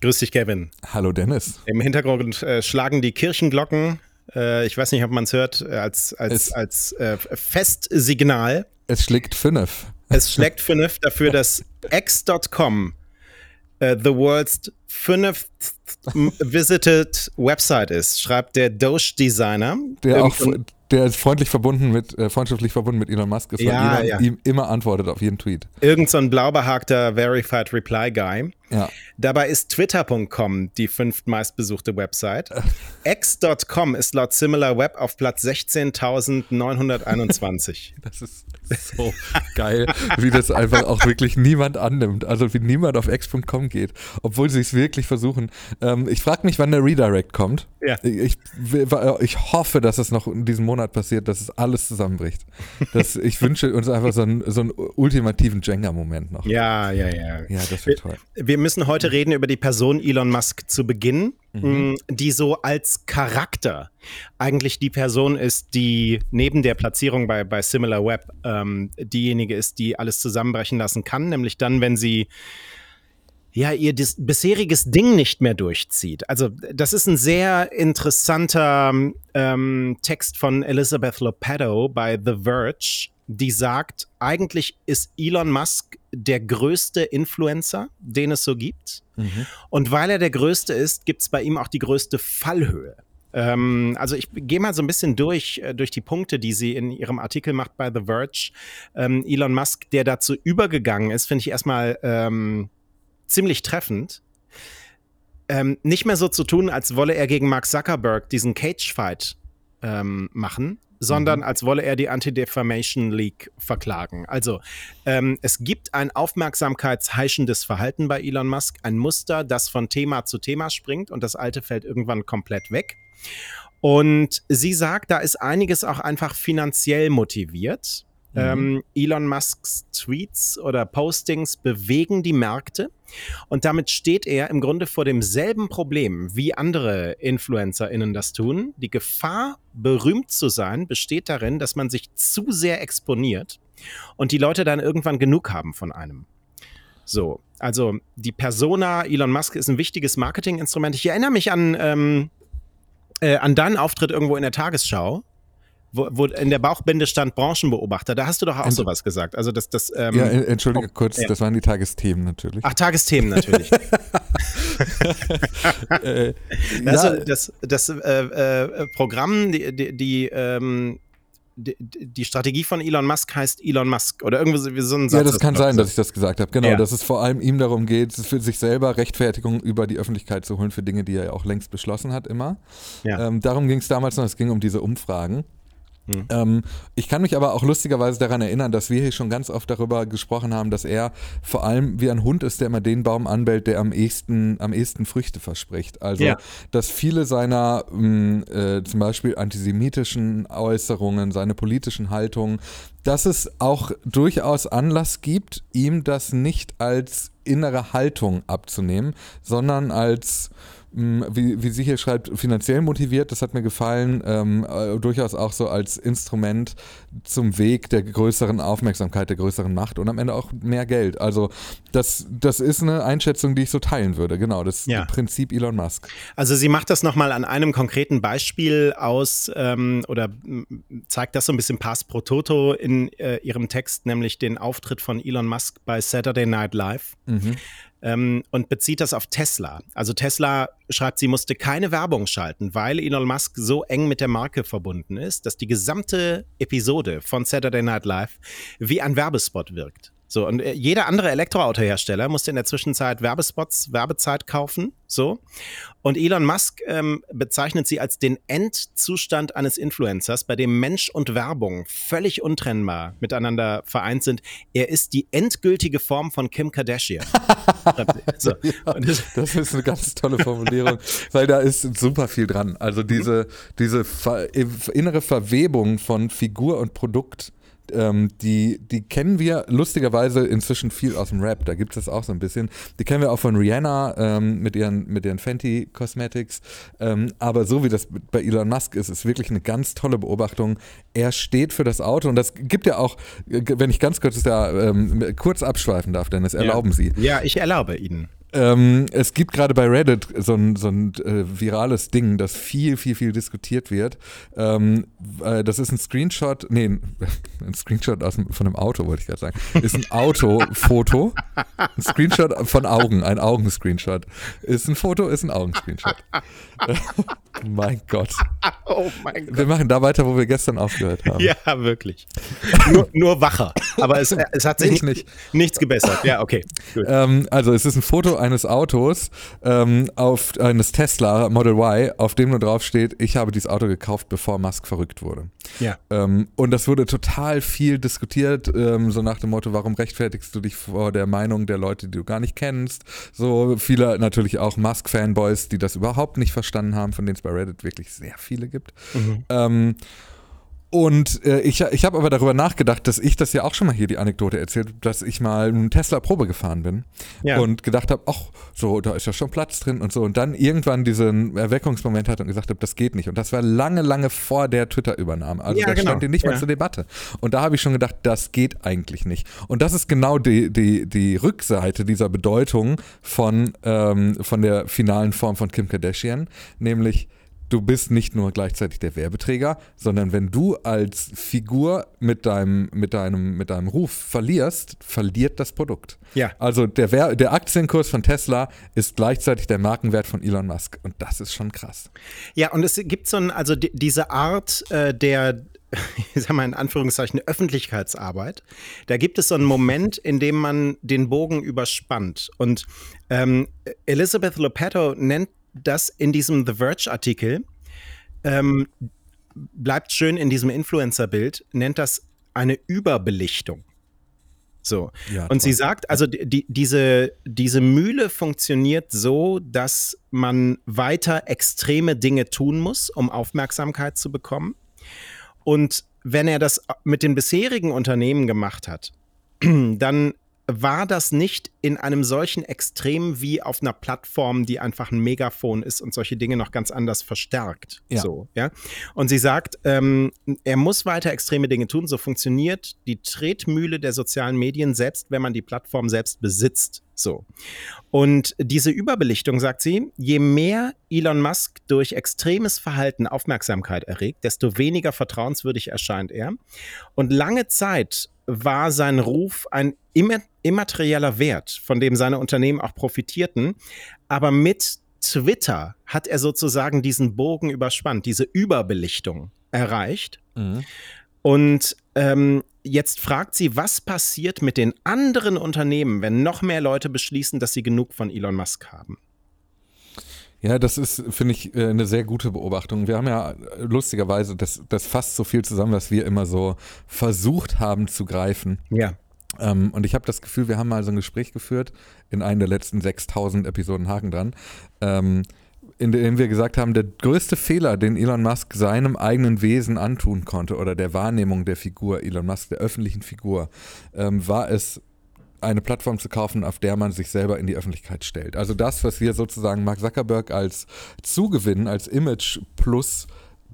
Grüß dich, Kevin. Hallo, Dennis. Im Hintergrund äh, schlagen die Kirchenglocken. Äh, ich weiß nicht, ob man es hört, äh, als, als, als äh, Festsignal. Es schlägt fünf. Es schlägt fünf dafür, dass x.com uh, the world's fünf visited website ist, schreibt der Doge-Designer. Der auch der ist freundlich verbunden mit, äh, freundschaftlich verbunden mit Elon Musk ist, ja, ja. ihm immer antwortet auf jeden Tweet. Irgend so ein blau behaarter Verified Reply Guy. Ja. Dabei ist Twitter.com die fünftmeistbesuchte Website. X.com ist laut SimilarWeb auf Platz 16.921. Das ist so geil, wie das einfach auch wirklich niemand annimmt. Also wie niemand auf x.com geht, obwohl sie es wirklich versuchen. Ähm, ich frage mich, wann der Redirect kommt. Ja. Ich, ich hoffe, dass es noch in diesem Monat passiert, dass es alles zusammenbricht. Das, ich wünsche uns einfach so einen, so einen ultimativen Jenga-Moment noch. Ja, ja, ja. Ja, das wird toll. Wir müssen heute reden über die Person Elon Musk zu Beginn, mhm. die so als Charakter eigentlich die Person ist, die neben der Platzierung bei, bei SimilarWeb ähm, diejenige ist, die alles zusammenbrechen lassen kann, nämlich dann, wenn sie ja, ihr bisheriges Ding nicht mehr durchzieht. Also, das ist ein sehr interessanter ähm, Text von Elizabeth Lopetto bei The Verge, die sagt, eigentlich ist Elon Musk der größte Influencer, den es so gibt. Mhm. Und weil er der größte ist, gibt es bei ihm auch die größte Fallhöhe. Ähm, also ich gehe mal so ein bisschen durch, äh, durch die Punkte, die sie in ihrem Artikel macht bei The Verge. Ähm, Elon Musk, der dazu übergegangen ist, finde ich erstmal ähm, ziemlich treffend. Ähm, nicht mehr so zu tun, als wolle er gegen Mark Zuckerberg diesen Cage-Fight ähm, machen, sondern mhm. als wolle er die Anti-Defamation League verklagen. Also ähm, es gibt ein aufmerksamkeitsheischendes Verhalten bei Elon Musk, ein Muster, das von Thema zu Thema springt und das alte fällt irgendwann komplett weg. Und sie sagt, da ist einiges auch einfach finanziell motiviert. Mhm. Ähm, Elon Musks Tweets oder Postings bewegen die Märkte und damit steht er im Grunde vor demselben Problem, wie andere InfluencerInnen das tun. Die Gefahr, berühmt zu sein, besteht darin, dass man sich zu sehr exponiert und die Leute dann irgendwann genug haben von einem. So, also die Persona Elon Musk ist ein wichtiges Marketinginstrument. Ich erinnere mich an, ähm, äh, an deinen Auftritt irgendwo in der Tagesschau wo, wo, in der Bauchbinde stand Branchenbeobachter, da hast du doch auch Ent sowas gesagt. Also das, das, ähm, ja, entschuldige oh, kurz, ja. das waren die Tagesthemen natürlich. Ach, Tagesthemen natürlich. äh, also ja. das, das äh, äh, Programm, die, die, die ähm, die, Strategie von Elon Musk heißt Elon Musk oder irgendwie so ein Satz. Ja, das kann sein, dass ich das gesagt habe. Genau, ja. dass es vor allem ihm darum geht, für sich selber Rechtfertigung über die Öffentlichkeit zu holen für Dinge, die er ja auch längst beschlossen hat, immer. Ja. Ähm, darum ging es damals noch, es ging um diese Umfragen. Mhm. Ähm, ich kann mich aber auch lustigerweise daran erinnern, dass wir hier schon ganz oft darüber gesprochen haben, dass er vor allem wie ein Hund ist, der immer den Baum anbellt, der am ehesten, am ehesten Früchte verspricht. Also, ja. dass viele seiner mh, mm, äh, zum Beispiel antisemitischen Äußerungen, seine politischen Haltungen, dass es auch durchaus Anlass gibt, ihm das nicht als innere Haltung abzunehmen, sondern als wie, wie sie hier schreibt, finanziell motiviert, das hat mir gefallen, ähm, äh, durchaus auch so als Instrument zum Weg der größeren Aufmerksamkeit, der größeren Macht und am Ende auch mehr Geld. Also das, das ist eine Einschätzung, die ich so teilen würde, genau, das ja. Prinzip Elon Musk. Also sie macht das nochmal an einem konkreten Beispiel aus ähm, oder zeigt das so ein bisschen pass pro toto in äh, ihrem Text, nämlich den Auftritt von Elon Musk bei Saturday Night Live. Mhm ähm, und bezieht das auf Tesla. Also Tesla schreibt, sie musste keine Werbung schalten, weil Elon Musk so eng mit der Marke verbunden ist, dass die gesamte Episode von Saturday Night Live wie ein Werbespot wirkt. So, und äh, jeder andere Elektroautohersteller musste in der Zwischenzeit Werbespots, Werbezeit kaufen. So. Und Elon Musk ähm, bezeichnet sie als den Endzustand eines Influencers, bei dem Mensch und Werbung völlig untrennbar miteinander vereint sind. Er ist die endgültige Form von Kim Kardashian. so. ja, das ist eine ganz tolle Formulierung, weil da ist super viel dran. Also diese, diese innere Verwebung von Figur und Produkt ähm, die, die kennen wir lustigerweise inzwischen viel aus dem Rap. Da gibt es das auch so ein bisschen. Die kennen wir auch von Rihanna ähm, mit, ihren, mit ihren Fenty Cosmetics. Ähm, aber so wie das bei Elon Musk ist, ist wirklich eine ganz tolle Beobachtung. Er steht für das Auto und das gibt ja auch, wenn ich ganz kurz da ähm, kurz abschweifen darf, Dennis, erlauben ja. Sie. Ja, ich erlaube Ihnen. Ähm, es gibt gerade bei Reddit so ein, so ein äh, virales Ding, das viel, viel, viel diskutiert wird. Ähm, äh, das ist ein Screenshot, nee, ein Screenshot aus, von einem Auto, wollte ich gerade sagen. Ist ein Autofoto. Ein Screenshot von Augen, ein Augenscreenshot. Ist ein Foto, ist ein Augenscreenshot. mein Gott. Oh mein Gott. Wir machen da weiter, wo wir gestern aufgehört haben. Ja, wirklich. nur, nur wacher. Aber es, es hat sich nicht, nichts gebessert. Ja, okay. Ähm, also es ist ein Foto eines Autos, ähm, auf eines Tesla Model Y, auf dem nur drauf steht, ich habe dieses Auto gekauft, bevor Musk verrückt wurde. Ja. Ähm, und das wurde total viel diskutiert, ähm, so nach dem Motto, warum rechtfertigst du dich vor der Meinung der Leute, die du gar nicht kennst? So viele natürlich auch Musk-Fanboys, die das überhaupt nicht verstanden haben, von denen es bei Reddit wirklich sehr viele gibt. Mhm. Ähm, und äh, ich, ich habe aber darüber nachgedacht, dass ich das ja auch schon mal hier die Anekdote erzählt, dass ich mal einen Tesla Probe gefahren bin ja. und gedacht habe, ach, so, da ist ja schon Platz drin und so. Und dann irgendwann diesen Erweckungsmoment hatte und gesagt habe, das geht nicht. Und das war lange, lange vor der Twitter-Übernahme. Also ja, das genau. stand hier nicht ja. mal zur Debatte. Und da habe ich schon gedacht, das geht eigentlich nicht. Und das ist genau die, die, die Rückseite dieser Bedeutung von, ähm, von der finalen Form von Kim Kardashian, nämlich du bist nicht nur gleichzeitig der Werbeträger, sondern wenn du als Figur mit deinem, mit deinem, mit deinem Ruf verlierst, verliert das Produkt. Ja. Also der, der Aktienkurs von Tesla ist gleichzeitig der Markenwert von Elon Musk. Und das ist schon krass. Ja, und es gibt so ein, also die, diese Art äh, der, ich sag mal in Anführungszeichen, Öffentlichkeitsarbeit. Da gibt es so einen Moment, in dem man den Bogen überspannt. Und ähm, Elizabeth Lopetto nennt das in diesem The Verge-Artikel ähm, bleibt schön in diesem Influencer-Bild, nennt das eine Überbelichtung. So. Ja, und sie sagt, also die, diese, diese Mühle funktioniert so, dass man weiter extreme Dinge tun muss, um Aufmerksamkeit zu bekommen. Und wenn er das mit den bisherigen Unternehmen gemacht hat, dann war das nicht in einem solchen Extrem wie auf einer Plattform, die einfach ein Megafon ist und solche Dinge noch ganz anders verstärkt. Ja. So, ja. Und sie sagt, ähm, er muss weiter extreme Dinge tun. So funktioniert die Tretmühle der sozialen Medien, selbst wenn man die Plattform selbst besitzt. So. Und diese Überbelichtung, sagt sie, je mehr Elon Musk durch extremes Verhalten Aufmerksamkeit erregt, desto weniger vertrauenswürdig erscheint er. Und lange Zeit war sein Ruf ein immaterieller Wert, von dem seine Unternehmen auch profitierten. Aber mit Twitter hat er sozusagen diesen Bogen überspannt, diese Überbelichtung erreicht. Mhm. Und ähm, jetzt fragt sie, was passiert mit den anderen Unternehmen, wenn noch mehr Leute beschließen, dass sie genug von Elon Musk haben? Ja, das ist, finde ich, äh, eine sehr gute Beobachtung. Wir haben ja lustigerweise das, das fasst so viel zusammen, was wir immer so versucht haben zu greifen. Ja. Ähm, und ich habe das Gefühl, wir haben mal so ein Gespräch geführt in einer der letzten 6000 Episoden Haken dran, ähm, in dem wir gesagt haben, der größte Fehler, den Elon Musk seinem eigenen Wesen antun konnte oder der Wahrnehmung der Figur Elon Musk, der öffentlichen Figur, ähm, war es, eine Plattform zu kaufen, auf der man sich selber in die Öffentlichkeit stellt. Also das, was wir sozusagen Mark Zuckerberg als Zugewinn, als Image Plus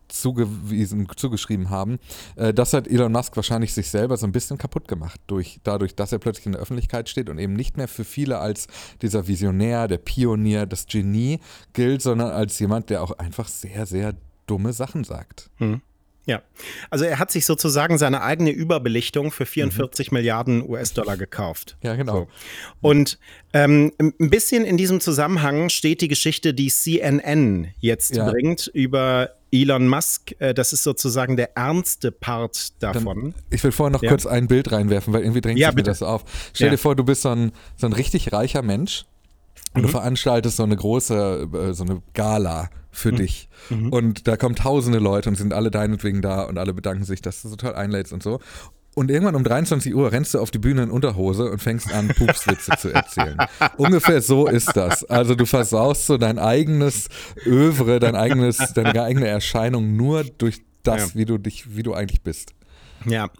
zugewiesen, zugeschrieben haben, äh, das hat Elon Musk wahrscheinlich sich selber so ein bisschen kaputt gemacht, durch, dadurch, dass er plötzlich in der Öffentlichkeit steht und eben nicht mehr für viele als dieser Visionär, der Pionier, das Genie gilt, sondern als jemand, der auch einfach sehr, sehr dumme Sachen sagt. Hm. Ja, also er hat sich sozusagen seine eigene Überbelichtung für 44 mhm. Milliarden US-Dollar gekauft. Ja, genau. So. Und ähm, ein bisschen in diesem Zusammenhang steht die Geschichte, die CNN jetzt ja. bringt über Elon Musk. Äh, das ist sozusagen der ernste Part davon. Dann, ich will vorher noch ja. kurz ein Bild reinwerfen, weil irgendwie drängt ja, sich mir das auf. Stell dir vor, du bist so ein, so ein richtig reicher Mensch und mhm. du veranstaltest so eine große, äh, so eine Gala für mhm. dich. Mhm. Und da kommen tausende Leute und sind alle deinetwegen da und alle bedanken sich, dass du so toll einlädst und so. Und irgendwann um 23 Uhr rennst du auf die Bühne in Unterhose und fängst an, Pupswitze zu erzählen. Ungefähr so ist das. Also du versaust so dein eigenes Övre, dein eigenes, deine eigene Erscheinung nur durch das, ja. wie du dich, wie du eigentlich bist. Ja.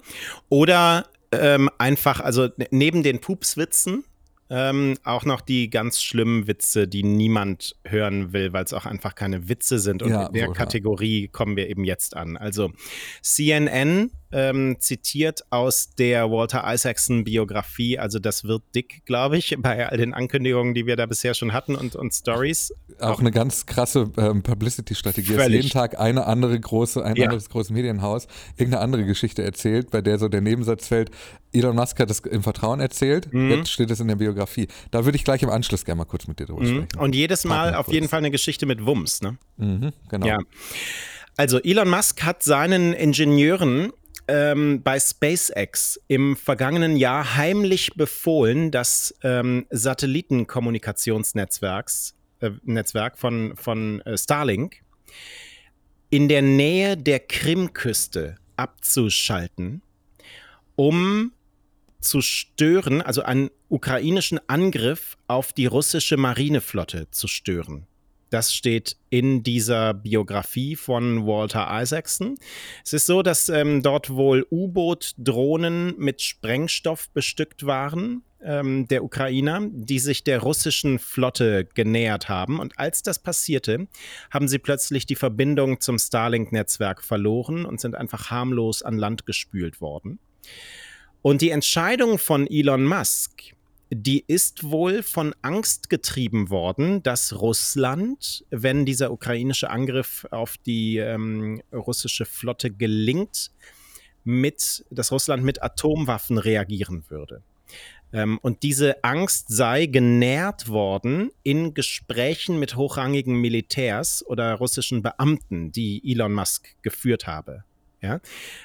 Oder ähm, einfach, also neben den Pupswitzen, ähm, auch noch die ganz schlimmen Witze, die niemand hören will, weil es auch einfach keine Witze sind. Und ja, in der wohl, Kategorie ja. kommen wir eben jetzt an. Also CNN ähm, zitiert aus der Walter Isaacson Biografie. Also das wird dick, glaube ich, bei all den Ankündigungen, die wir da bisher schon hatten und, und Stories. Auch, Auch eine ganz krasse ähm, Publicity-Strategie. Jeden Tag eine andere große, ein ja. anderes großes Medienhaus irgendeine andere Geschichte erzählt, bei der so der Nebensatz fällt, Elon Musk hat es im Vertrauen erzählt, mhm. jetzt steht es in der Biografie. Da würde ich gleich im Anschluss gerne mal kurz mit dir drüber mhm. sprechen. Und jedes Mal auf jeden Fall eine Geschichte mit Wumms, ne? Mhm, genau. Ja. Also Elon Musk hat seinen Ingenieuren ähm, bei SpaceX im vergangenen Jahr heimlich befohlen, das ähm, Satellitenkommunikationsnetzwerks äh, von, von äh, Starlink in der Nähe der Krimküste abzuschalten, um zu stören, also einen ukrainischen Angriff auf die russische Marineflotte zu stören. Das steht in dieser Biografie von Walter Isaacson. Es ist so, dass ähm, dort wohl U-Boot-Drohnen mit Sprengstoff bestückt waren, ähm, der Ukrainer, die sich der russischen Flotte genähert haben. Und als das passierte, haben sie plötzlich die Verbindung zum Starlink-Netzwerk verloren und sind einfach harmlos an Land gespült worden. Und die Entscheidung von Elon Musk, die ist wohl von Angst getrieben worden, dass Russland, wenn dieser ukrainische Angriff auf die ähm, russische Flotte gelingt, mit, dass Russland mit Atomwaffen reagieren würde. Ähm, und diese Angst sei genährt worden in Gesprächen mit hochrangigen Militärs oder russischen Beamten, die Elon Musk geführt habe. Ja?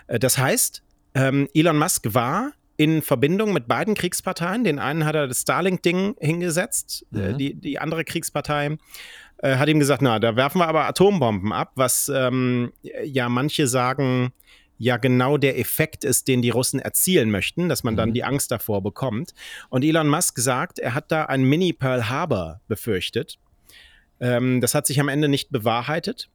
Äh, das heißt, ähm, Elon Musk war in Verbindung mit beiden Kriegsparteien. Den einen hat er das Starlink-Ding hingesetzt, äh, mhm. die, die andere Kriegspartei äh, hat ihm gesagt, na, da werfen wir aber Atombomben ab, was ähm, ja manche sagen, ja genau der Effekt ist, den die Russen erzielen möchten, dass man dann mhm. die Angst davor bekommt. Und Elon Musk sagt, er hat da ein Mini-Pearl Harbor befürchtet. Ähm, das hat sich am Ende nicht bewahrheitet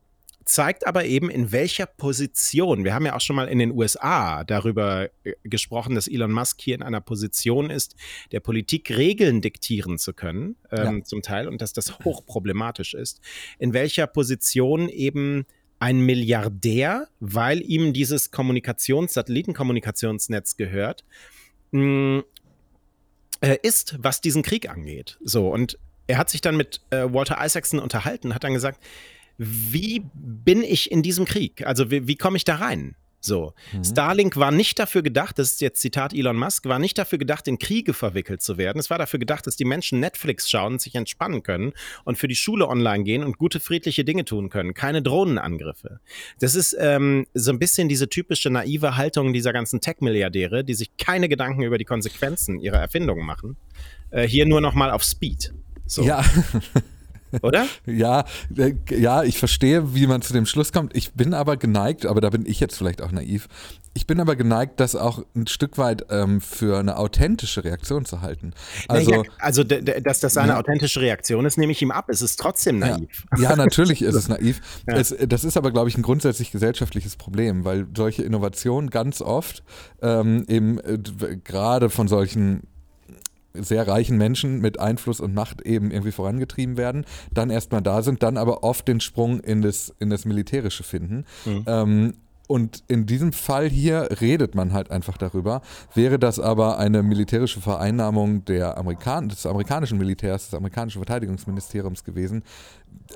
zeigt aber eben, in welcher Position, wir haben ja auch schon mal in den USA darüber äh, gesprochen, dass Elon Musk hier in einer Position ist, der Politik Regeln diktieren zu können, ähm, ja. zum Teil, und dass das hochproblematisch ist, in welcher Position eben ein Milliardär, weil ihm dieses Kommunikations-, Satellitenkommunikationsnetz gehört, mh, mm, äh, ist, was diesen Krieg angeht. So, und er hat sich dann mit äh, Walter Isaacson unterhalten, hat dann gesagt, wie bin ich in diesem Krieg? Also wie, wie komme ich da rein? So, mhm. Starlink war nicht dafür gedacht, das ist jetzt Zitat Elon Musk, war nicht dafür gedacht, in Kriege verwickelt zu werden. Es war dafür gedacht, dass die Menschen Netflix schauen, sich entspannen können und für die Schule online gehen und gute friedliche Dinge tun können. Keine Drohnenangriffe. Das ist ähm, so ein bisschen diese typische naive Haltung dieser ganzen Tech-Milliardäre, die sich keine Gedanken über die Konsequenzen ihrer Erfindungen machen. Äh, hier nur noch mal auf Speed. So. Ja. oder? ja, äh, ja, ich verstehe, wie man zu dem Schluss kommt. Ich bin aber geneigt, aber da bin ich jetzt vielleicht auch naiv. Ich bin aber geneigt, das auch ein Stück weit ähm, für eine authentische Reaktion zu halten. Also, ja, also dass das eine ja. authentische Reaktion ist, nehme ich ihm ab. Es ist trotzdem naiv. Ja, ja natürlich ist es naiv. Es, das ist aber, glaube ich, ein grundsätzlich gesellschaftliches Problem, weil solche Innovationen ganz oft ähm, eben äh, gerade von solchen sehr reichen Menschen mit Einfluss und Macht eben irgendwie vorangetrieben werden, dann erstmal da sind, dann aber oft den Sprung in das, in das Militärische finden. Mhm. Ähm, und in diesem Fall hier redet man halt einfach darüber. Wäre das aber eine militärische Vereinnahmung der Amerikan des amerikanischen Militärs, des amerikanischen Verteidigungsministeriums gewesen,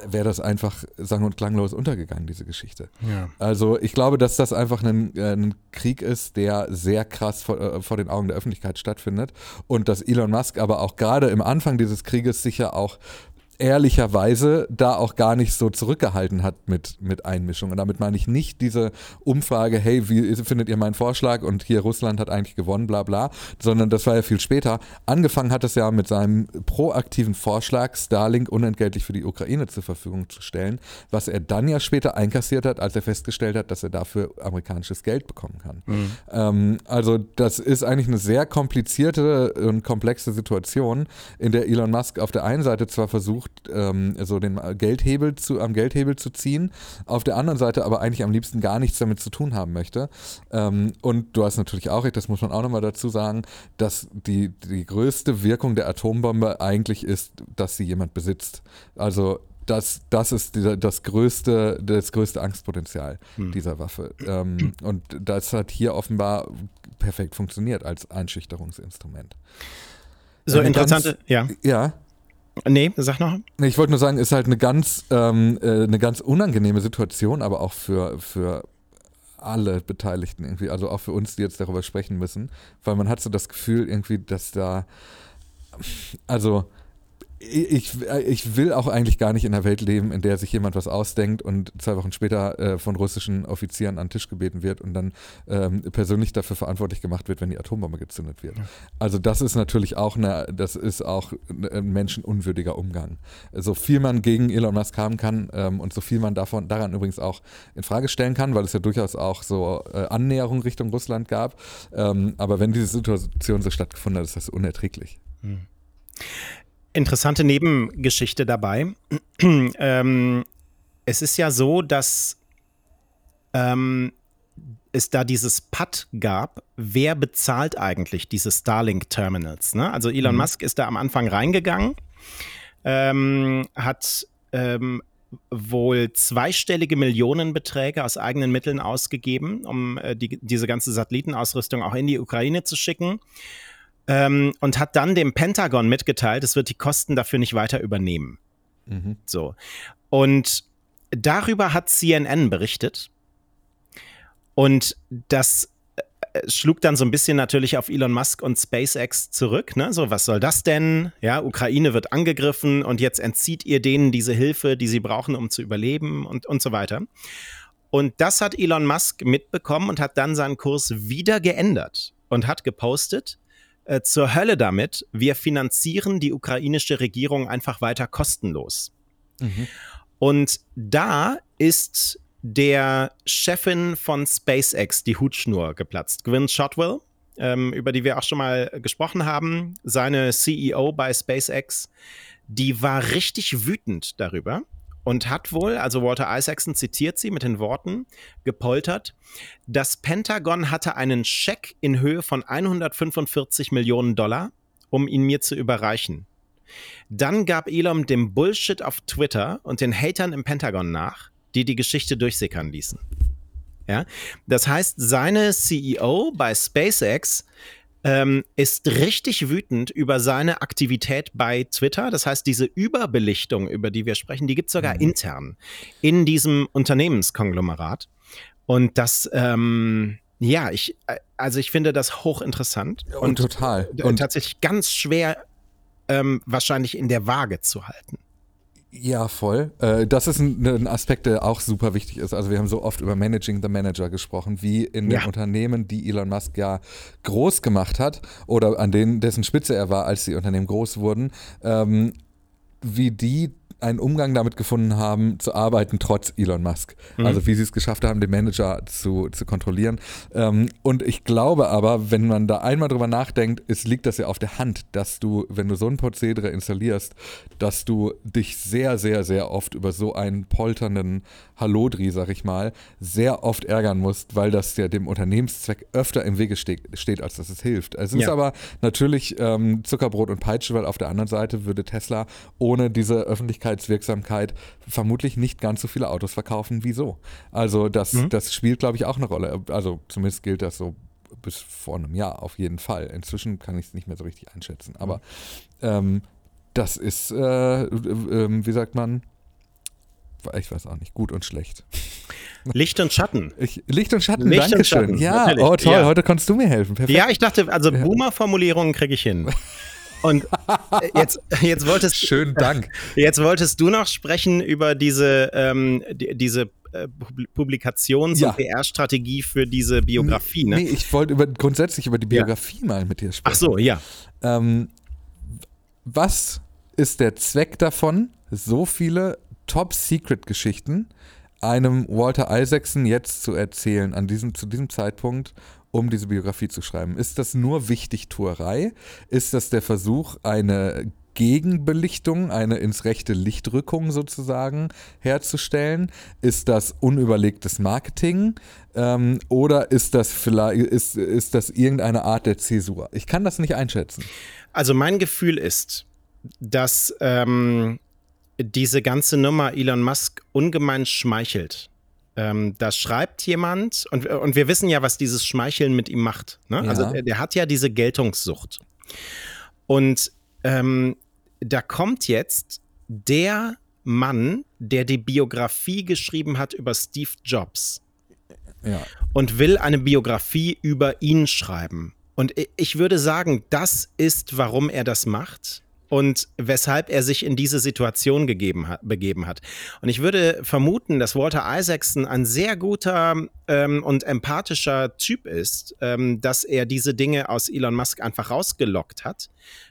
wäre das einfach sang- und klanglos untergegangen, diese Geschichte. Ja. Also ich glaube, dass das einfach ein, äh, ein Krieg ist, der sehr krass vor, äh, vor, den Augen der Öffentlichkeit stattfindet und dass Elon Musk aber auch gerade im Anfang dieses Krieges sicher auch ehrlicherweise da auch gar nicht so zurückgehalten hat mit, mit Einmischung. Und damit meine ich nicht diese Umfrage, hey, wie findet ihr meinen Vorschlag und hier Russland hat eigentlich gewonnen, bla bla, sondern das war ja viel später. Angefangen hat es ja mit seinem proaktiven Vorschlag, Starlink unentgeltlich für die Ukraine zur Verfügung zu stellen, was er dann ja später einkassiert hat, als er festgestellt hat, dass er dafür amerikanisches Geld bekommen kann. Mhm. Ähm, also das ist eigentlich eine sehr komplizierte und komplexe Situation, in der Elon Musk auf der einen Seite zwar versucht, versucht, ähm, so den Geldhebel zu, am Geldhebel zu ziehen, auf der anderen Seite aber eigentlich am liebsten gar nichts damit zu tun haben möchte. Ähm, und du hast natürlich auch recht, das muss man auch nochmal dazu sagen, dass die, die größte Wirkung der Atombombe eigentlich ist, dass sie jemand besitzt. Also das, das ist die, das, größte, das größte Angstpotenzial hm. dieser Waffe. Ähm, und das hat hier offenbar perfekt funktioniert als Einschüchterungsinstrument. So eine interessante, ganz, ja. Ja. Nee, sag noch. Ich wollte nur sagen, ist halt eine ganz, ähm, äh, eine ganz unangenehme Situation, aber auch für, für alle Beteiligten irgendwie, also auch für uns, die jetzt darüber sprechen müssen, weil man hat so das Gefühl irgendwie, dass da, also ich, ich will auch eigentlich gar nicht in einer Welt leben, in der sich jemand was ausdenkt und zwei Wochen später äh, von russischen Offizieren an den Tisch gebeten wird und dann ähm, persönlich dafür verantwortlich gemacht wird, wenn die Atombombe gezündet wird. Also das ist natürlich auch eine, das ist auch ein menschenunwürdiger Umgang. So viel man gegen Elon Musk haben kann ähm, und so viel man davon daran übrigens auch in Frage stellen kann, weil es ja durchaus auch so äh, Annäherung Richtung Russland gab. Ähm, aber wenn diese Situation so stattgefunden hat, ist das unerträglich. Hm. Interessante Nebengeschichte dabei. ähm, es ist ja so, dass ähm, es da dieses Pad gab, wer bezahlt eigentlich diese Starlink-Terminals? Ne? Also Elon mhm. Musk ist da am Anfang reingegangen, ähm, hat ähm, wohl zweistellige Millionenbeträge aus eigenen Mitteln ausgegeben, um äh, die, diese ganze Satellitenausrüstung auch in die Ukraine zu schicken ähm, und hat dann dem Pentagon mitgeteilt, es wird die Kosten dafür nicht weiter übernehmen. Mhm. So. Und darüber hat CNN berichtet. Und das äh, schlug dann so ein bisschen natürlich auf Elon Musk und SpaceX zurück. Ne? So, was soll das denn? Ja, Ukraine wird angegriffen und jetzt entzieht ihr denen diese Hilfe, die sie brauchen, um zu überleben und, und so weiter. Und das hat Elon Musk mitbekommen und hat dann seinen Kurs wieder geändert und hat gepostet, äh, zur Hölle damit, wir finanzieren die ukrainische Regierung einfach weiter kostenlos. Mhm. Und da ist der Chefin von SpaceX die Hutschnur geplatzt, Gwynne Shotwell, ähm, über die wir auch schon mal gesprochen haben, seine CEO bei SpaceX, die war richtig wütend darüber und hat wohl, also Walter Isaacson zitiert sie mit den Worten, gepoltert, das Pentagon hatte einen Scheck in Höhe von 145 Millionen Dollar, um ihn mir zu überreichen. Dann gab Elon dem Bullshit auf Twitter und den Hatern im Pentagon nach, die die Geschichte durchsickern ließen. Ja? Das heißt, seine CEO bei SpaceX ähm, ist richtig wütend über seine Aktivität bei Twitter. Das heißt, diese Überbelichtung, über die wir sprechen, die gibt es sogar mhm. intern in diesem Unternehmenskonglomerat. Und das, ähm, ja, ich, äh, also ich finde das hochinteressant und, und total und tatsächlich ganz schwer ähm, wahrscheinlich in der Waage zu halten. Ja, voll. Äh, das ist ein, Aspekt, der auch super wichtig ist. Also wir haben so oft über Managing the Manager gesprochen, wie in den ja. Unternehmen, die Elon Musk ja groß gemacht hat oder an denen dessen Spitze er war, als die Unternehmen groß wurden, ähm, wie die einen Umgang damit gefunden haben, zu arbeiten, trotz Elon Musk. Mhm. Also wie sie es geschafft haben, den Manager zu, zu kontrollieren. Ähm, und ich glaube aber, wenn man da einmal drüber nachdenkt, es liegt das ja auf der Hand, dass du, wenn du so ein Prozedere installierst, dass du dich sehr, sehr, sehr oft über so einen polternden Hallodri, sag ich mal, sehr oft ärgern musst, weil das ja dem Unternehmenszweck öfter im Wege steht, steht als dass es hilft. Es ja. ist aber natürlich ähm, Zuckerbrot und Peitsche, weil auf der anderen Seite würde Tesla ohne diese Öffentlichkeitswirksamkeit vermutlich nicht ganz so viele Autos verkaufen wie so. Also das, mhm. das spielt, glaube ich, auch eine Rolle. Also zumindest gilt das so bis vor einem Jahr auf jeden Fall. Inzwischen kann ich es nicht mehr so richtig einschätzen. Aber mhm. ähm, das ist, äh, äh, wie sagt man, ich weiß auch nicht, gut und schlecht. Licht und Schatten. Ich, Licht und Schatten, Licht danke schön. Ja, Natürlich. oh toll, ja. heute kannst du mir helfen. Perfekt. Ja, ich dachte, also Boomer-Formulierungen kriege ich hin. Und jetzt, jetzt wolltest Schönen Dank. Jetzt wolltest du noch sprechen über diese, ähm, die, diese äh, Publikations- ja. und PR-Strategie für diese Biografie. Ne? Nee, ich wollte über, grundsätzlich über die Biografie ja. mal mit dir sprechen. Ach so, ja. Ähm, was ist der Zweck davon, so viele Top-Secret-Geschichten einem Walter Isaacson jetzt zu erzählen, an diesem, zu diesem Zeitpunkt, um diese Biografie zu schreiben? Ist das nur Wichtigtuerei? Ist das der Versuch, eine Gegenbelichtung, eine ins rechte Lichtrückung sozusagen herzustellen? Ist das unüberlegtes Marketing? Ähm, oder ist das vielleicht, ist, ist das irgendeine Art der Zäsur? Ich kann das nicht einschätzen. Also mein Gefühl ist, dass ähm, diese ganze Nummer Elon Musk ungemein schmeichelt. Ähm, da schreibt jemand, und, und wir wissen ja, was dieses Schmeicheln mit ihm macht. Ne? Ja. Also der, der, hat ja diese Geltungssucht. Und ähm, da kommt jetzt der Mann, der die Biografie geschrieben hat über Steve Jobs. Ja. Und will eine Biografie über ihn schreiben. Und ich würde sagen, das ist, warum er das macht und weshalb er sich in diese Situation gegeben hat, begeben hat. Und ich würde vermuten, dass Walter Isaacson ein sehr guter ähm, und empathischer Typ ist, ähm, dass er diese Dinge aus Elon Musk einfach rausgelockt hat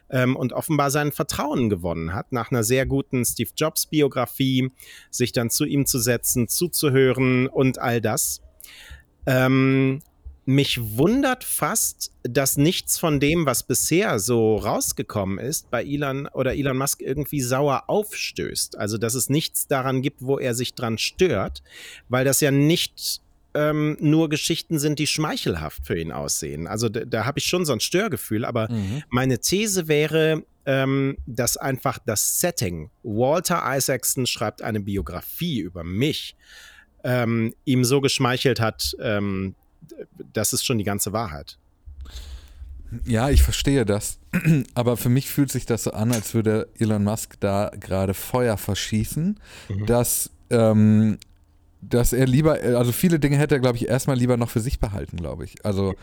ähm, und offenbar sein Vertrauen gewonnen hat, nach einer sehr guten Steve Jobs Biografie, sich dann zu ihm zu setzen, zuzuhören und all das. Ähm, mich wundert fast, dass nichts von dem, was bisher so rausgekommen ist, bei Elon oder Elon Musk irgendwie sauer aufstößt. Also, dass es nichts daran gibt, wo er sich dran stört, weil das ja nicht ähm, nur Geschichten sind, die schmeichelhaft für ihn aussehen. Also, da, da habe ich schon so ein Störgefühl, aber mhm. meine These wäre, ähm, dass einfach das Setting, Walter Isaacson schreibt eine Biografie über mich, ähm, ihm so geschmeichelt hat, ähm, das ist schon die ganze Wahrheit. Ja, ich verstehe das. Aber für mich fühlt sich das so an, als würde Elon Musk da gerade Feuer verschießen, mhm. dass, ähm, dass er lieber, also viele Dinge hätte er, glaube ich, erstmal lieber noch für sich behalten, glaube ich. Also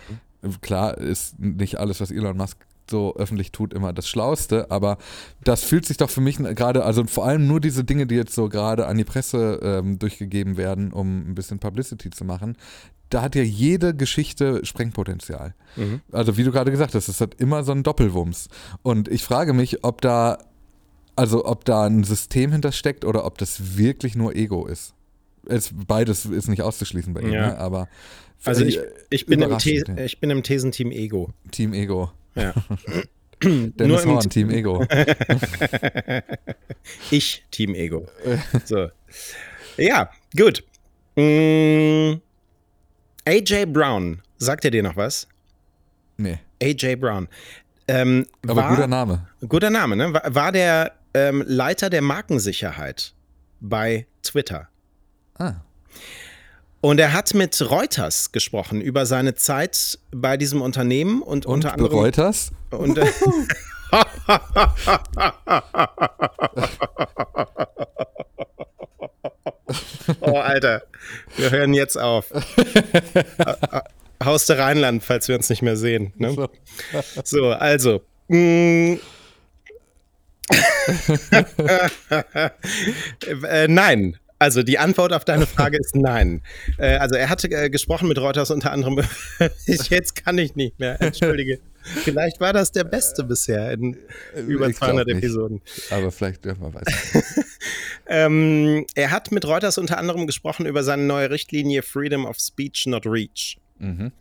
mhm. klar ist nicht alles, was Elon Musk so öffentlich tut, immer das Schlauste, aber das fühlt sich doch für mich gerade, also vor allem nur diese Dinge, die jetzt so gerade an die Presse ähm, durchgegeben werden, um ein bisschen Publicity zu machen, da hat ja jede Geschichte Sprengpotenzial. Mhm. Also wie du gerade gesagt hast, es hat immer so einen Doppelwumms. Und ich frage mich, ob da, also ob da ein System hintersteckt oder ob das wirklich nur Ego ist. Es, beides ist nicht auszuschließen bei ihm, ja. ne? aber also ich, ich, bin im ich bin im Thesenteam Ego. Team Ego. Ja. Dennis Horn, Team Ego. ich, Team Ego. So. Ja, gut. Mmh. AJ Brown, sagt er dir noch was? Nee. AJ Brown. Ähm, Aber war, guter Name. Guter Name, ne? War, war der ähm, Leiter der Markensicherheit bei Twitter. Ah. Und er hat mit Reuters gesprochen über seine Zeit bei diesem Unternehmen und, und unter anderem. Reuters? Und, oh, Alter. Wir hören jetzt auf. Haus der Rheinland, falls wir uns nicht mehr sehen. Ne? So, also. Mm. äh, nein. Also die Antwort auf deine Frage ist nein. Äh, also er hatte äh, gesprochen mit Reuters unter anderem. jetzt kann ich nicht mehr. Entschuldige. Vielleicht war das der beste bisher in über 200 Episoden. Aber vielleicht dürfen wir weiter. ähm, er hat mit Reuters unter anderem gesprochen über seine neue Richtlinie Freedom of Speech Not Reach. Mhm.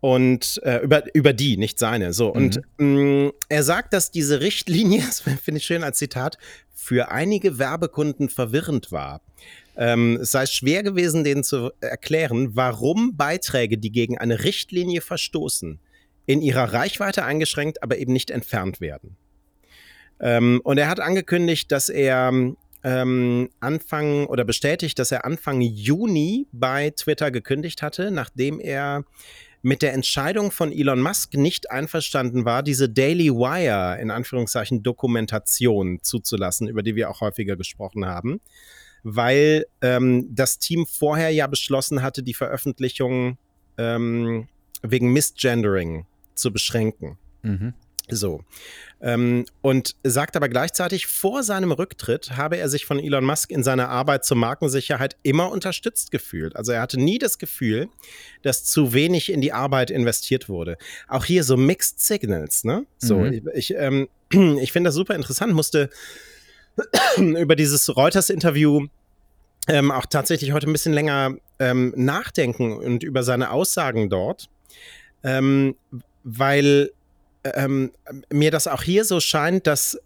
Und äh, über, über die, nicht seine. So. Und mhm. mh, mm, er sagt, dass diese Richtlinie, das finde ich schön als Zitat, für einige Werbekunden verwirrend war. Ähm, es sei schwer gewesen, denen zu erklären, warum Beiträge, die gegen eine Richtlinie verstoßen, in ihrer Reichweite eingeschränkt, aber eben nicht entfernt werden. Ähm, und er hat angekündigt, dass er ähm, Anfang oder bestätigt, dass er Anfang Juni bei Twitter gekündigt hatte, nachdem er mit der Entscheidung von Elon Musk nicht einverstanden war, diese Daily Wire in Anführungszeichen Dokumentation zuzulassen, über die wir auch häufiger gesprochen haben, weil ähm, das Team vorher ja beschlossen hatte, die Veröffentlichung ähm, wegen Misgendering zu beschränken. Mhm. So. Ähm, und sagt aber gleichzeitig, vor seinem Rücktritt habe er sich von Elon Musk in seiner Arbeit zur Markensicherheit immer unterstützt gefühlt. Also er hatte nie das Gefühl, dass zu wenig in die Arbeit investiert wurde. Auch hier so Mixed Signals, ne? So, mhm. ich, ich, ähm, ich finde das super interessant, musste über dieses Reuters-Interview ähm, auch tatsächlich heute ein bisschen länger ähm, nachdenken und über seine Aussagen dort. Ähm, weil ähm, mir das auch hier so scheint, dass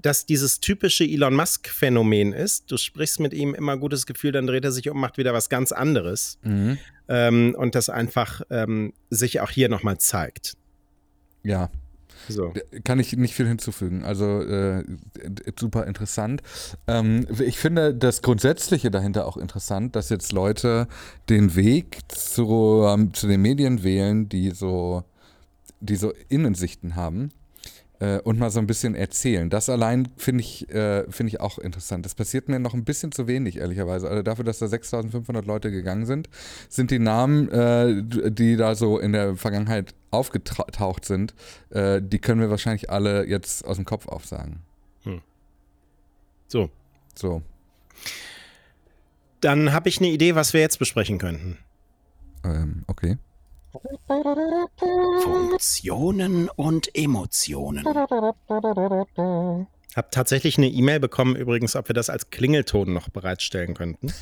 dass dieses typische Elon Musk-Phänomen ist. Du sprichst mit ihm immer gutes Gefühl, dann dreht er sich um, macht wieder was ganz anderes. Mhm. Ähm, und das einfach ähm, sich auch hier nochmal zeigt. Ja. So. Kann ich nicht viel hinzufügen. Also äh, super interessant. Ähm, ich finde das Grundsätzliche dahinter auch interessant, dass jetzt Leute den Weg zu, ähm, zu den Medien wählen, die so, die so Innensichten haben äh, und mal so ein bisschen erzählen. Das allein finde ich, äh, find ich auch interessant. Das passiert mir noch ein bisschen zu wenig, ehrlicherweise. Also dafür, dass da 6500 Leute gegangen sind, sind die Namen, äh, die da so in der Vergangenheit aufgetaucht sind, äh, die können wir wahrscheinlich alle jetzt aus dem Kopf aufsagen. Hm. So. So. Dann habe ich eine Idee, was wir jetzt besprechen könnten. Ähm, okay. Funktionen und Emotionen. Hab tatsächlich eine E-Mail bekommen, übrigens, ob wir das als Klingelton noch bereitstellen könnten.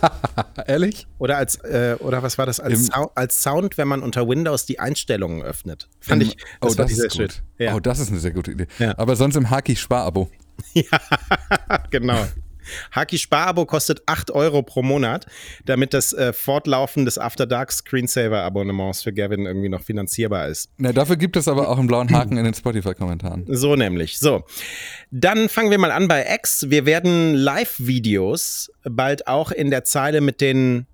Ehrlich? Oder als, äh, oder was war das? Als, Sou als, Sound, wenn man unter Windows die Einstellungen öffnet. Fand Im, ich, das oh, das ist gut. Ja. Oh, das ist eine sehr gute Idee. Ja. Aber sonst im Haki-Sparabo. ja, genau. Haki Sparabo kostet 8 Euro pro Monat, damit das äh, Fortlaufen des After Dark Screensaver Abonnements für Gavin irgendwie noch finanzierbar ist. Na, dafür gibt es aber auch einen blauen Haken in den Spotify-Kommentaren. So nämlich. So. Dann fangen wir mal an bei X. Wir werden Live-Videos bald auch in der Zeile mit den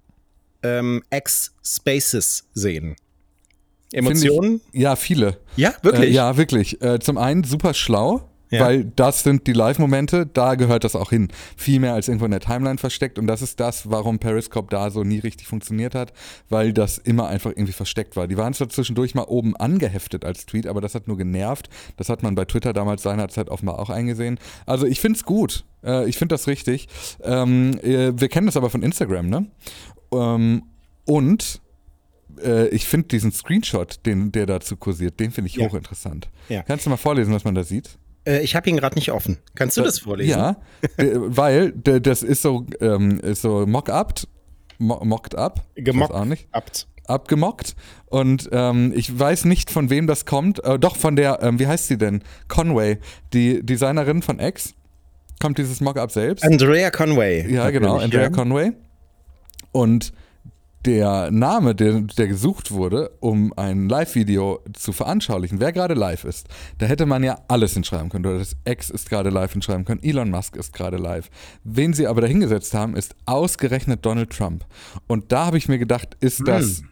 ähm, X-Spaces sehen. Emotionen? Ich, ja, viele. Ja, wirklich? Äh, ja, wirklich. Äh, zum einen super schlau. Ja. Weil das sind die Live-Momente, da gehört das auch hin. Viel mehr als irgendwo in der Timeline versteckt. Und das ist das, warum Periscope da so nie richtig funktioniert hat, weil das immer einfach irgendwie versteckt war. Die waren zwar zwischendurch mal oben angeheftet als Tweet, aber das hat nur genervt. Das hat man bei Twitter damals seinerzeit offenbar auch eingesehen. Also ich finde es gut. Äh, ich finde das richtig. Ähm, äh, wir kennen das aber von Instagram, ne? Ähm, und äh, ich finde diesen Screenshot, den, der dazu kursiert, den finde ich ja. hochinteressant. Ja. Kannst du mal vorlesen, was man da sieht? Äh, ich habe ihn gerade nicht offen. Kannst du das vorlesen? Ja, äh, weil das ist so, ähm, ist so mock-up, mocked up. Gemockt. Auch nicht. Abt. Abgemockt. Und ähm, ich weiß nicht, von wem das kommt. Äh, doch, von der, ähm, wie heißt sie denn? Conway, die Designerin von X. Kommt dieses Mockup selbst? Andrea Conway. Ja, genau, Andrea Conway. Und der Name, der, der gesucht wurde, um ein Live-Video zu veranschaulichen, wer gerade live ist, da hätte man ja alles hinschreiben können. Oder das X ist gerade live hinschreiben können, Elon Musk ist gerade live. Wen sie aber dahingesetzt haben, ist ausgerechnet Donald Trump. Und da habe ich mir gedacht, ist das. Hm.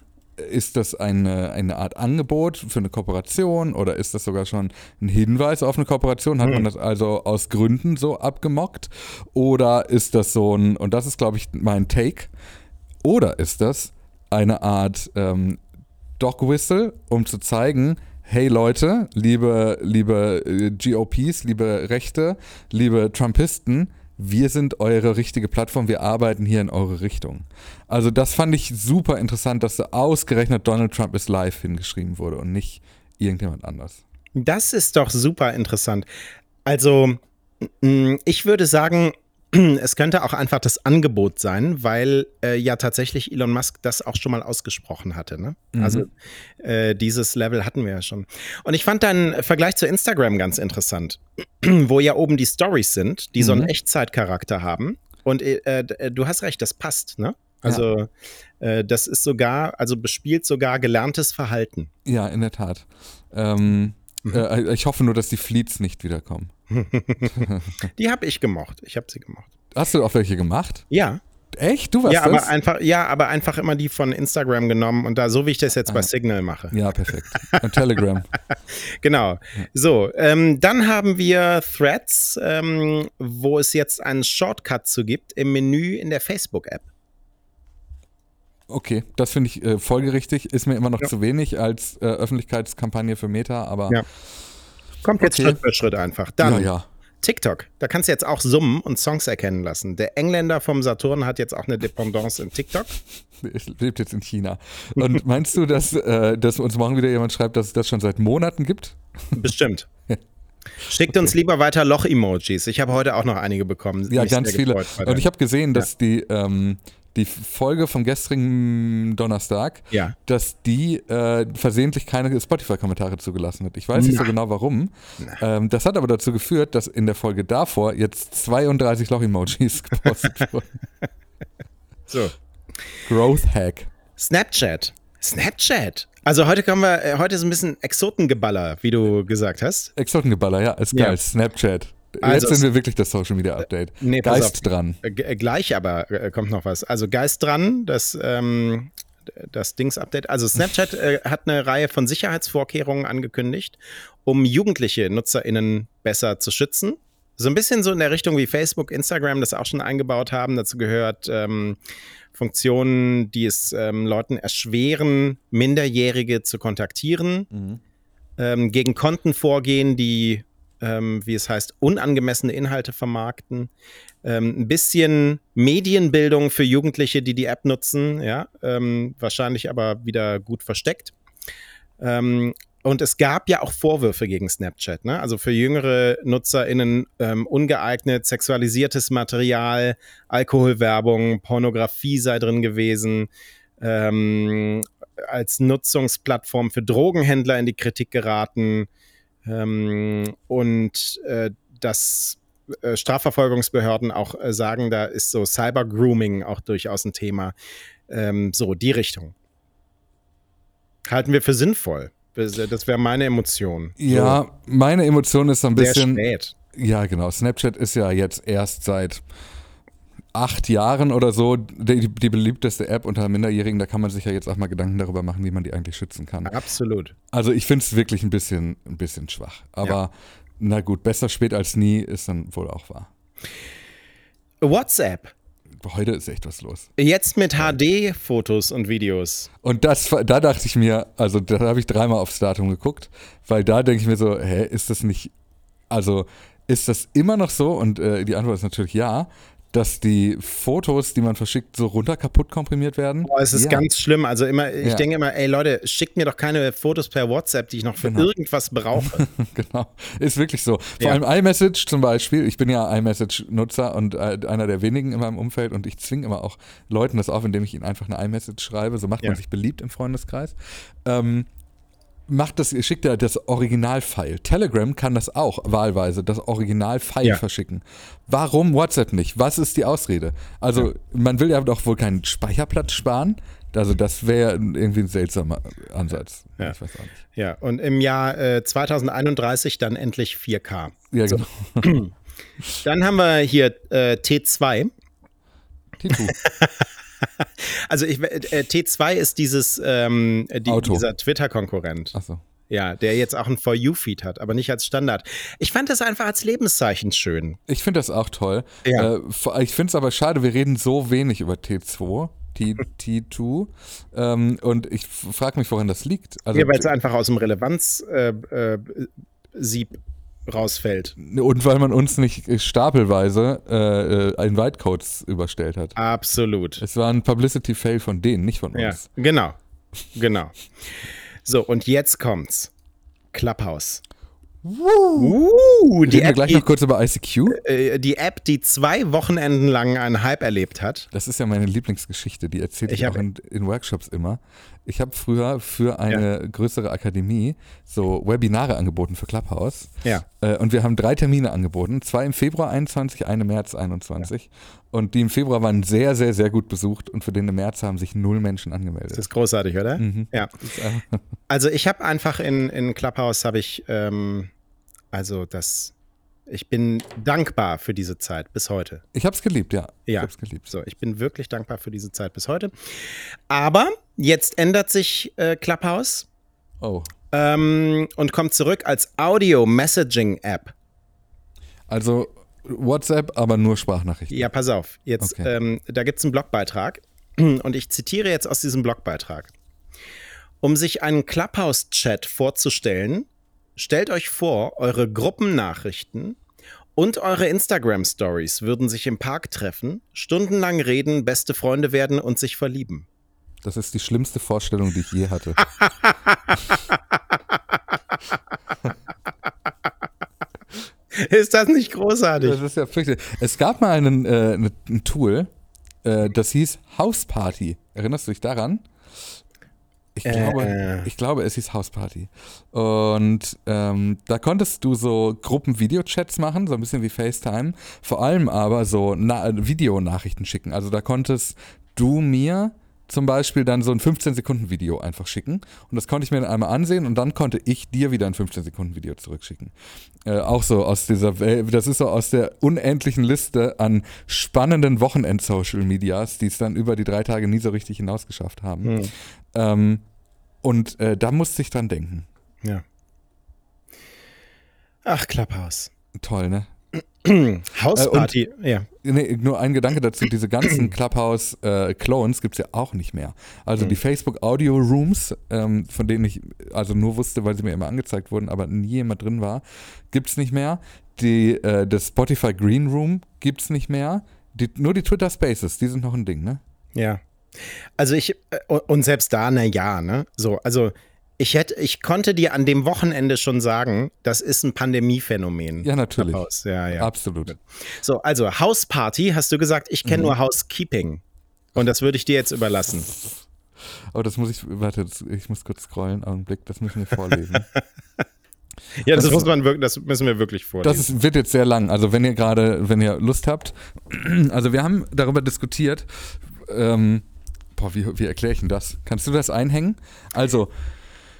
Ist das eine, eine Art Angebot für eine Kooperation oder ist das sogar schon ein Hinweis auf eine Kooperation? Hat man hm. das also aus Gründen so abgemockt? Oder ist das so ein, und das ist, glaube ich, mein Take, oder ist das eine Art ähm, Dog Whistle, um zu zeigen, hey Leute, liebe, liebe äh, GOPs, liebe Rechte, liebe Trumpisten, wir sind eure richtige Plattform, wir arbeiten hier in eure Richtung. Also das fand ich super interessant, dass da ausgerechnet Donald Trump ist live hingeschrieben wurde und nicht irgendjemand anders. Das ist doch super interessant. Also ich würde sagen, es könnte auch einfach das Angebot sein, weil äh, ja tatsächlich Elon Musk das auch schon mal ausgesprochen hatte. Ne? Mhm. Also äh, dieses Level hatten wir ja schon. Und ich fand deinen Vergleich zu Instagram ganz interessant, wo ja oben die Stories sind, die mhm. so einen mhm. Echtzeitcharakter haben. Und äh, äh, du hast recht, das passt, ne? Also ja. Äh, das ist sogar, also bespielt sogar gelerntes Verhalten. Ja, in der Tat. Ähm, mhm. Äh, ich hoffe nur, dass die Fleets nicht wiederkommen. die habe ich gemocht. Ich habe sie gemocht. Hast du auch welche gemacht? Ja. Echt? Du warst ja, das? Aber einfach, ja, aber einfach immer die von Instagram genommen und da, so wie ich das jetzt ah. bei Signal mache. Ja, perfekt. Und Telegram. genau. So, ähm, dann haben wir Threads, ähm, wo es jetzt einen Shortcut zu gibt im Menü in der Facebook-App. Okay, das finde ich äh, folgerichtig. Ist mir immer noch ja. zu wenig als äh, Öffentlichkeitskampagne für Meta, aber. Ja. Kommt jetzt okay. Schritt für Schritt einfach. Dann ja, ja. TikTok. Da kannst du jetzt auch summen und Songs erkennen lassen. Der Engländer vom Saturn hat jetzt auch eine Dependance in TikTok. Lebt jetzt in China. Und meinst du, dass, äh, dass uns morgen wieder jemand schreibt, dass es das schon seit Monaten gibt? Bestimmt. Schickt okay. uns lieber weiter Loch-Emojis. Ich habe heute auch noch einige bekommen. Ja, ganz viele. Und ich habe gesehen, dass ja. die, ähm, die Folge vom gestrigen Donnerstag, ja. dass die äh, versehentlich keine Spotify-Kommentare zugelassen hat. Ich weiß nicht so genau warum. Ähm, das hat aber dazu geführt, dass in der Folge davor jetzt 32 Loch-Emojis gepostet wurden. So. Growth Hack. Snapchat. Snapchat. Also heute kommen wir, äh, heute ist ein bisschen Exotengeballer, wie du gesagt hast. Exotengeballer, ja, ist geil. Ja. Snapchat. Also Jetzt sind wir wirklich das Social Media Update. Nee, Geist dran. Äh, gleich aber äh, kommt noch was. Also Geist dran, das, ähm, das Dings-Update. Also Snapchat äh, hat eine Reihe von Sicherheitsvorkehrungen angekündigt, um jugendliche NutzerInnen besser zu schützen. So ein bisschen so in der Richtung wie Facebook, Instagram das auch schon eingebaut haben. Dazu gehört ähm, Funktionen, die es ähm, Leuten erschweren, Minderjährige zu kontaktieren, mhm. ähm, gegen Konten vorgehen, die, ähm, wie es heißt, unangemessene Inhalte vermarkten, ähm, ein bisschen Medienbildung für Jugendliche, die die App nutzen, ja, ähm, wahrscheinlich aber wieder gut versteckt. Ähm, und es gab ja auch Vorwürfe gegen Snapchat, ne? Also für jüngere NutzerInnen ähm, ungeeignet, sexualisiertes Material, Alkoholwerbung, Pornografie sei drin gewesen, ähm, als Nutzungsplattform für Drogenhändler in die Kritik geraten ähm, und äh, dass äh, Strafverfolgungsbehörden auch äh, sagen, da ist so Cyber-Grooming auch durchaus ein Thema. Ähm, so, die Richtung. Halten wir für sinnvoll. Das wäre meine Emotion. Ja, so. meine Emotion ist so ein bisschen. Sehr spät. Ja, genau. Snapchat ist ja jetzt erst seit acht Jahren oder so die, die, beliebteste App unter Minderjährigen. Da kann man sich ja jetzt auch mal Gedanken darüber machen, wie man die eigentlich schützen kann. Absolut. Also ich finde es wirklich ein bisschen, ein bisschen schwach. Aber ja. na gut, besser spät als nie ist dann wohl auch wahr. WhatsApp heute ist echt was los. Jetzt mit HD-Fotos und Videos. Und das, da dachte ich mir, also da habe ich dreimal aufs Datum geguckt, weil da denke ich mir so, hä, ist das nicht, also ist das immer noch so? Und äh, die Antwort ist natürlich ja dass die Fotos, die man verschickt, so runter kaputt komprimiert werden. Oh, es ist ja. ganz schlimm. Also immer, ich ja. denke immer, ey Leute, schickt mir doch keine Fotos per WhatsApp, die ich noch für genau. irgendwas brauche. genau. Ist wirklich so. Vor ja. allem iMessage zum Beispiel. Ich bin ja iMessage-Nutzer und äh, einer der wenigen in meinem Umfeld und ich zwinge immer auch Leuten das auf, indem ich ihnen einfach eine iMessage schreibe. So macht man sich beliebt im Freundeskreis. Ähm, macht das, schickt ja das Original-File. Telegram kann das auch wahlweise, das Original-File ja. verschicken. Warum WhatsApp nicht? Was ist die Ausrede? Also, ja. man will ja doch wohl keinen Speicherplatz sparen. Also, das wäre irgendwie ein seltsamer Ansatz. Ja. Ich weiß auch nicht. Ja, und im Jahr äh, 2031 dann endlich 4K. Ja, so. genau. dann haben wir hier äh, T2. T2. also ich, äh, T2 ist dieses ähm, die, dieser Twitter-Konkurrent. Achso. Ja, der jetzt auch ein For You-Feed hat, aber nicht als Standard. Ich fand das einfach als Lebenszeichen schön. Ich finde das auch toll. Ja. Äh, ich finde es aber schade, wir reden so wenig über T2. T, T2. Ähm, und ich frage mich, woran das liegt. Also, ja, weil es einfach aus dem Relevanz-Sieb äh, äh, rausfällt. Und weil man uns nicht stapelweise äh, äh Invite-Codes überstellt hat. Absolut. Es war ein Publicity-Fail von denen, nicht von uns. Ja, genau. Genau. So, und jetzt kommt's. Clubhouse. Uh, die App, gleich noch kurz über ICQ. Äh, die App, die zwei Wochenenden lang einen Hype erlebt hat. Das ist ja meine Lieblingsgeschichte, die erzähle ich, ich auch in, in, Workshops immer. Ich habe früher für eine ja. größere Akademie so Webinare angeboten für Clubhouse. Ja. Äh, und wir haben drei Termine angeboten. Zwei im Februar 21, eine im März 21. Ja. Und die im Februar waren sehr, sehr, sehr gut besucht und für den im März haben sich null Menschen angemeldet. Das ist großartig, oder? Mhm. Ja. Also ich habe einfach in, in Clubhouse habe ich ähm, also das, ich bin dankbar für diese Zeit bis heute. Ich habe es geliebt, ja. Ja, ich hab's geliebt. So, ich bin wirklich dankbar für diese Zeit bis heute. Aber jetzt ändert sich äh, Clubhouse. Oh. Ähm, und kommt zurück als Audio-Messaging-App. Also WhatsApp, aber nur Sprachnachrichten. Ja, pass auf. Jetzt, okay. ähm, da gibt es einen Blogbeitrag und ich zitiere jetzt aus diesem Blogbeitrag. Um sich einen Clubhouse-Chat vorzustellen, Stellt euch vor, eure Gruppennachrichten und eure Instagram-Stories würden sich im Park treffen, stundenlang reden, beste Freunde werden und sich verlieben. Das ist die schlimmste Vorstellung, die ich je hatte. ist das nicht großartig? Das ist ja fürchterlich. Es gab mal einen, äh, ein Tool, äh, das hieß House Party. Erinnerst du dich daran? Ich glaube, äh. ich glaube, es hieß Hausparty. Und ähm, da konntest du so Gruppen-Videochats machen, so ein bisschen wie FaceTime. Vor allem aber so Na Videonachrichten schicken. Also da konntest du mir zum Beispiel dann so ein 15-Sekunden-Video einfach schicken. Und das konnte ich mir dann einmal ansehen und dann konnte ich dir wieder ein 15-Sekunden-Video zurückschicken. Äh, auch so aus dieser Welt, das ist so aus der unendlichen Liste an spannenden Wochenend-Social-Medias, die es dann über die drei Tage nie so richtig hinausgeschafft haben. Hm. Ähm, und äh, da musste ich dran denken. Ja. Ach, Clubhouse. Toll, ne? Hausparty, äh, ja. Nee, nur ein Gedanke dazu, diese ganzen Clubhouse-Clones äh, gibt es ja auch nicht mehr. Also mhm. die Facebook Audio Rooms, ähm, von denen ich also nur wusste, weil sie mir immer angezeigt wurden, aber nie jemand drin war, gibt es nicht mehr. Die, äh, das Spotify Green Room gibt es nicht mehr. Die, nur die Twitter Spaces, die sind noch ein Ding, ne? Ja. Also ich, äh, und selbst da, na ja, ne? So, also ich hätte, ich konnte dir an dem Wochenende schon sagen, das ist ein Pandemiephänomen. Ja, natürlich. Ja, ja. Absolut. So, also Hausparty hast du gesagt, ich kenne mhm. nur Housekeeping. Und das würde ich dir jetzt überlassen. Aber das muss ich, warte, ich muss kurz scrollen, Augenblick, das müssen wir vorlesen. ja, das, das, muss man wirklich, das müssen wir wirklich vorlesen. Das ist, wird jetzt sehr lang. Also wenn ihr gerade, wenn ihr Lust habt, also wir haben darüber diskutiert, ähm, boah, wie, wie erkläre ich denn das? Kannst du das einhängen? Also,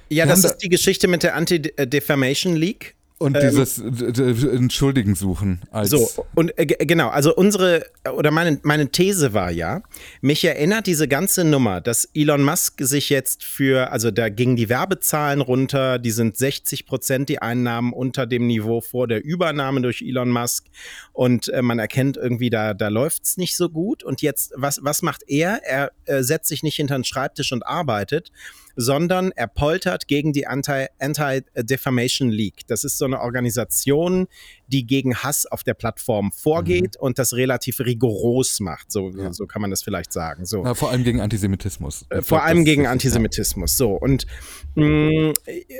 ja, das ist die Geschichte mit der Anti-Defamation League. Und ähm, dieses Entschuldigen suchen. So, und äh, genau, also unsere, oder meine, meine These war ja, mich erinnert diese ganze Nummer, dass Elon Musk sich jetzt für, also da gingen die Werbezahlen runter, die sind 60 Prozent die Einnahmen unter dem Niveau vor der Übernahme durch Elon Musk und äh, man erkennt irgendwie, da, da läuft es nicht so gut. Und jetzt, was, was macht er? Er äh, setzt sich nicht hinter den Schreibtisch und arbeitet, sondern er poltert gegen die Anti-Defamation Anti League. Das ist so eine Organisation, die gegen Hass auf der Plattform vorgeht mhm. und das relativ rigoros macht. So, ja. so kann man das vielleicht sagen. So. Ja, vor allem gegen Antisemitismus. Äh, vor allem gegen Antisemitismus. So. Und mh, mm,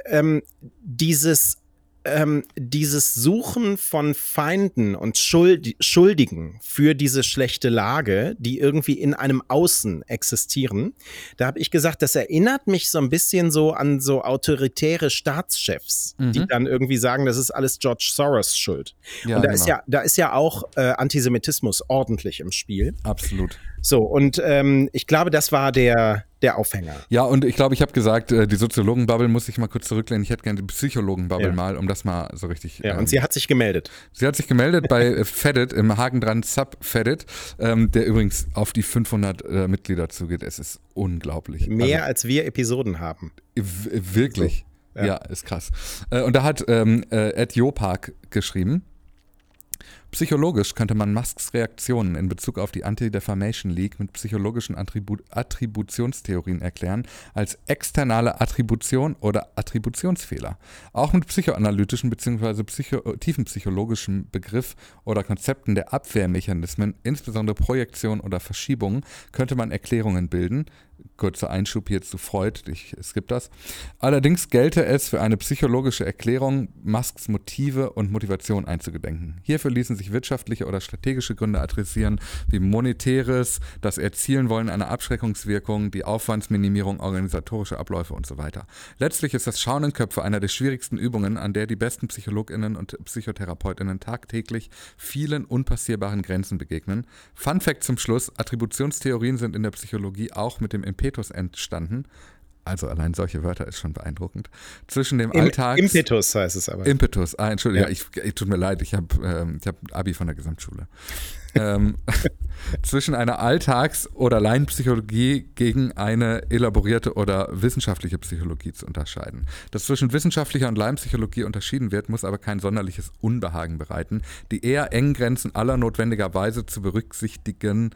ähm, dieses ähm, dieses Suchen von Feinden und Schuld Schuldigen für diese schlechte Lage, die irgendwie in einem Außen existieren, da habe ich gesagt, das erinnert mich so ein bisschen so an so autoritäre Staatschefs, mhm. die dann irgendwie sagen, das ist alles George Soros Schuld. Ja, und da genau. ist ja, da ist ja auch äh, Antisemitismus ordentlich im Spiel. Absolut. So, und ähm, ich glaube, das war der, der Aufhänger. Ja, und ich glaube, ich habe gesagt, äh, die Soziologenbubble muss ich mal kurz zurücklehnen. Ich hätte gerne die Psychologenbubble ja. mal, um das mal so richtig. Ja, ähm, und sie hat sich gemeldet. Sie hat sich gemeldet bei äh, Fedit, im Hagen dran Sub Fedit, ähm, der übrigens auf die 500 äh, Mitglieder zugeht. Es ist unglaublich. Mehr also, als wir Episoden haben. Wirklich. So, ja. ja. ist krass. Äh, und da hat ähm, äh, Ed Jopark geschrieben. Psychologisch könnte man Musks Reaktionen in Bezug auf die Anti-Defamation League mit psychologischen Attribu Attributionstheorien erklären, als externe Attribution oder Attributionsfehler. Auch mit psychoanalytischen bzw. Psycho tiefenpsychologischen Begriff oder Konzepten der Abwehrmechanismen, insbesondere Projektion oder Verschiebung, könnte man Erklärungen bilden, kurzer Einschub hier zu Freud, ich skippe das. Allerdings gelte es für eine psychologische Erklärung, Musks Motive und Motivation einzugedenken. Hierfür ließen sich wirtschaftliche oder strategische Gründe adressieren, wie monetäres, das Erzielen wollen einer Abschreckungswirkung, die Aufwandsminimierung, organisatorische Abläufe und so weiter. Letztlich ist das Schauen in Köpfe einer der schwierigsten Übungen, an der die besten PsychologInnen und PsychotherapeutInnen tagtäglich vielen unpassierbaren Grenzen begegnen. Fun Fact zum Schluss: Attributionstheorien sind in der Psychologie auch mit dem Impetus entstanden. Also allein solche Wörter ist schon beeindruckend. Zwischen dem Im, Alltags... Impetus heißt es aber. Impetus, ah, Entschuldigung, ja. ich, ich, tut mir leid, ich habe ähm, hab Abi von der Gesamtschule. ähm, zwischen einer Alltags- oder Laienpsychologie gegen eine elaborierte oder wissenschaftliche Psychologie zu unterscheiden. Dass zwischen wissenschaftlicher und Laienpsychologie unterschieden wird, muss aber kein sonderliches Unbehagen bereiten. Die eher engen Grenzen aller notwendigerweise zu berücksichtigenden